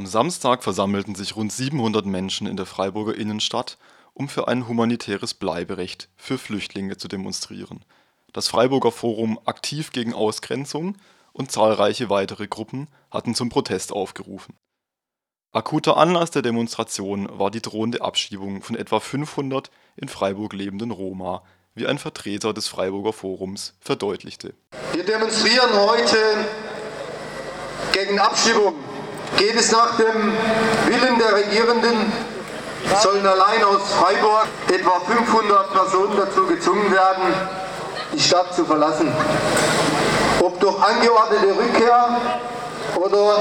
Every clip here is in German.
Am Samstag versammelten sich rund 700 Menschen in der Freiburger Innenstadt, um für ein humanitäres Bleiberecht für Flüchtlinge zu demonstrieren. Das Freiburger Forum Aktiv gegen Ausgrenzung und zahlreiche weitere Gruppen hatten zum Protest aufgerufen. Akuter Anlass der Demonstration war die drohende Abschiebung von etwa 500 in Freiburg lebenden Roma, wie ein Vertreter des Freiburger Forums verdeutlichte. Wir demonstrieren heute gegen Abschiebung. Geht es nach dem Willen der Regierenden, sollen allein aus Freiburg etwa 500 Personen dazu gezwungen werden, die Stadt zu verlassen. Ob durch angeordnete Rückkehr oder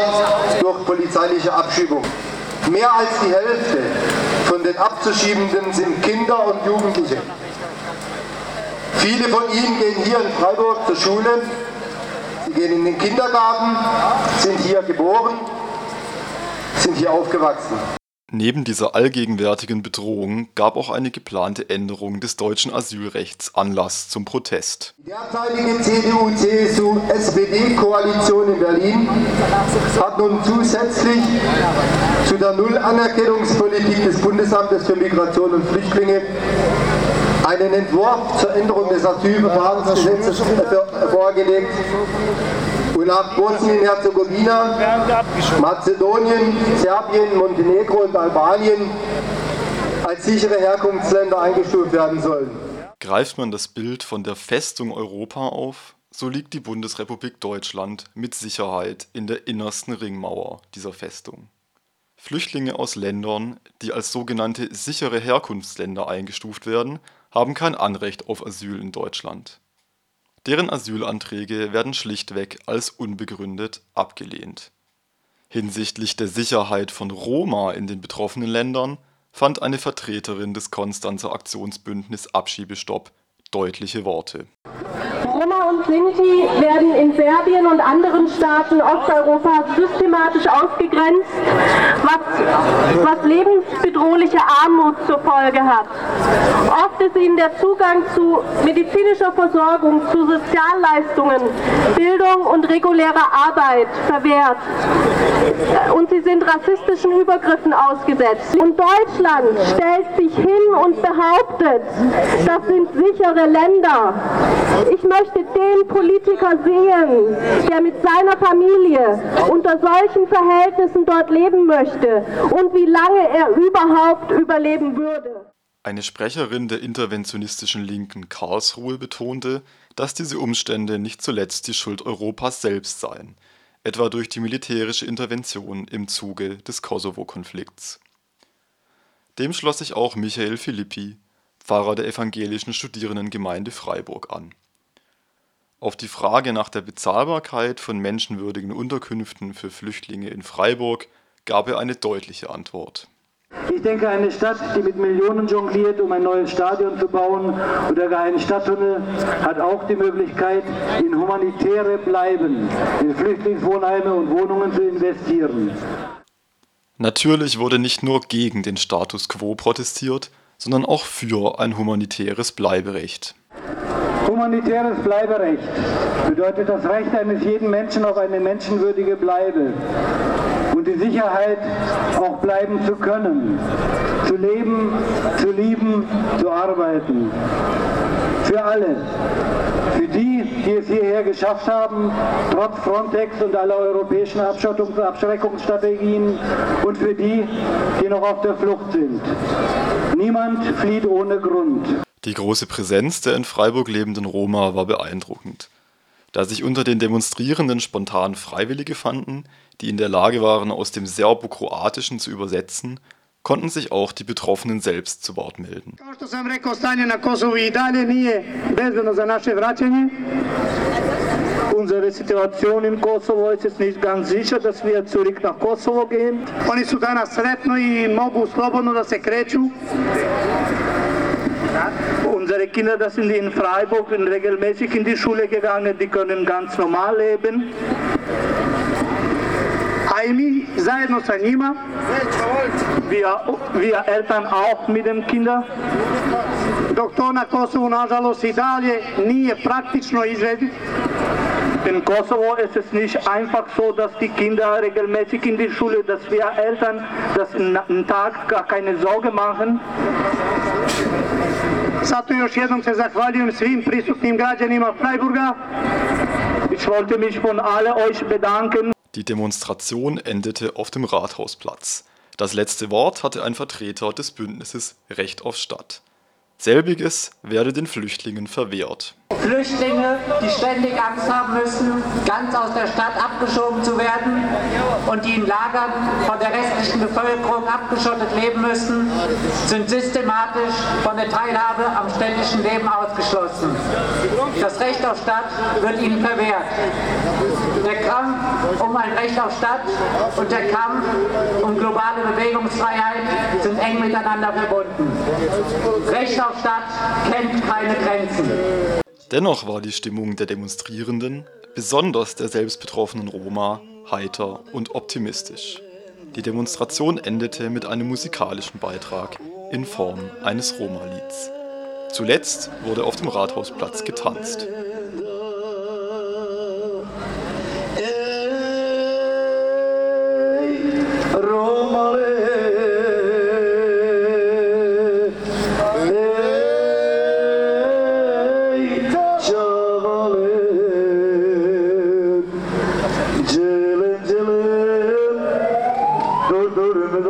durch polizeiliche Abschiebung. Mehr als die Hälfte von den Abzuschiebenden sind Kinder und Jugendliche. Viele von ihnen gehen hier in Freiburg zur Schule, sie gehen in den Kindergarten, sind hier geboren, sind hier aufgewachsen. Neben dieser allgegenwärtigen Bedrohung gab auch eine geplante Änderung des deutschen Asylrechts Anlass zum Protest. Die derzeitige CDU-CSU-SPD-Koalition in Berlin hat nun zusätzlich zu der Null-Anerkennungspolitik des Bundesamtes für Migration und Flüchtlinge einen Entwurf zur Änderung des Asylverfahrensgesetzes vorgelegt und nach Bosnien-Herzegowina, Mazedonien, Serbien, Montenegro und Albanien als sichere Herkunftsländer eingestuft werden sollen. Greift man das Bild von der Festung Europa auf, so liegt die Bundesrepublik Deutschland mit Sicherheit in der innersten Ringmauer dieser Festung. Flüchtlinge aus Ländern, die als sogenannte sichere Herkunftsländer eingestuft werden, haben kein Anrecht auf Asyl in Deutschland. Deren Asylanträge werden schlichtweg als unbegründet abgelehnt. Hinsichtlich der Sicherheit von Roma in den betroffenen Ländern fand eine Vertreterin des Konstanzer Aktionsbündnis Abschiebestopp deutliche Worte. Roma und Sinti werden in Serbien und anderen Staaten Osteuropas systematisch ausgegrenzt, was, was lebensbedrohliche Armut zur Folge hat. Oft ist ihnen der Zugang zu medizinischer Versorgung, zu Sozialleistungen, Bildung und regulärer Arbeit verwehrt. Und sie sind rassistischen Übergriffen ausgesetzt. Und Deutschland stellt sich hin und behauptet, das sind sichere Länder. Ich möchte den Politiker sehen, der mit seiner Familie unter solchen Verhältnissen dort leben möchte und wie lange er überhaupt überleben würde. Eine Sprecherin der interventionistischen Linken Karlsruhe betonte, dass diese Umstände nicht zuletzt die Schuld Europas selbst seien, etwa durch die militärische Intervention im Zuge des Kosovo-Konflikts. Dem schloss sich auch Michael Philippi, Pfarrer der evangelischen Studierendengemeinde Freiburg an. Auf die Frage nach der Bezahlbarkeit von menschenwürdigen Unterkünften für Flüchtlinge in Freiburg gab er eine deutliche Antwort. Ich denke, eine Stadt, die mit Millionen jongliert, um ein neues Stadion zu bauen oder gar einen Stadttunnel, hat auch die Möglichkeit, in humanitäre Bleiben, in Flüchtlingswohnheime und Wohnungen zu investieren. Natürlich wurde nicht nur gegen den Status quo protestiert, sondern auch für ein humanitäres Bleiberecht. Humanitäres Bleiberecht bedeutet das Recht eines jeden Menschen auf eine menschenwürdige Bleibe und die Sicherheit, auch bleiben zu können, zu leben, zu lieben, zu arbeiten. Für alle. Für die, die es hierher geschafft haben, trotz Frontex und aller europäischen Abschottungs- und Abschreckungsstrategien und für die, die noch auf der Flucht sind. Niemand flieht ohne Grund. Die große Präsenz der in Freiburg lebenden Roma war beeindruckend. Da sich unter den Demonstrierenden spontan Freiwillige fanden, die in der Lage waren, aus dem Serbo-Kroatischen zu übersetzen, konnten sich auch die Betroffenen selbst zu Wort melden. Unsere Situation in Kosovo ist jetzt nicht ganz sicher, dass wir zurück nach Kosovo gehen. Oni su danas sretno i mogu slobodno da se kreću. Unser Unsere Kinder, sind in Freiburg regelmäßig in die Schule gegangen, die können ganz normal leben. Aimi, zajedno sa njima, wir, wir Eltern auch mit den Kindern. Dok to na Kosovu, nažalost, i dalje nije praktično izvediv. In Kosovo ist es nicht einfach so, dass die Kinder regelmäßig in die Schule, dass wir Eltern das einen Tag gar keine Sorge machen. Zato još jednom se zahvaljujem svim prisutnim građanima Freiburga. Ich wollte mich von alle euch bedanken. Die Demonstration endete auf dem Rathausplatz. Das letzte Wort hatte ein Vertreter des Bündnisses Recht auf Stadt. Selbiges werde den Flüchtlingen verwehrt. Flüchtlinge, die ständig Angst haben müssen, ganz aus der Stadt abgeschoben zu werden und die in Lagern von der restlichen Bevölkerung abgeschottet leben müssen, sind systematisch von der Teilhabe am städtischen Leben ausgeschlossen. Das Recht auf Stadt wird ihnen verwehrt. Der Kampf um ein Recht auf Stadt und der Kampf um globale Bewegungsfreiheit sind eng miteinander verbunden. Recht auf Stadt kennt keine Grenzen. Dennoch war die Stimmung der Demonstrierenden, besonders der selbstbetroffenen Roma, heiter und optimistisch. Die Demonstration endete mit einem musikalischen Beitrag in Form eines Roma-Lieds. Zuletzt wurde auf dem Rathausplatz getanzt. ömür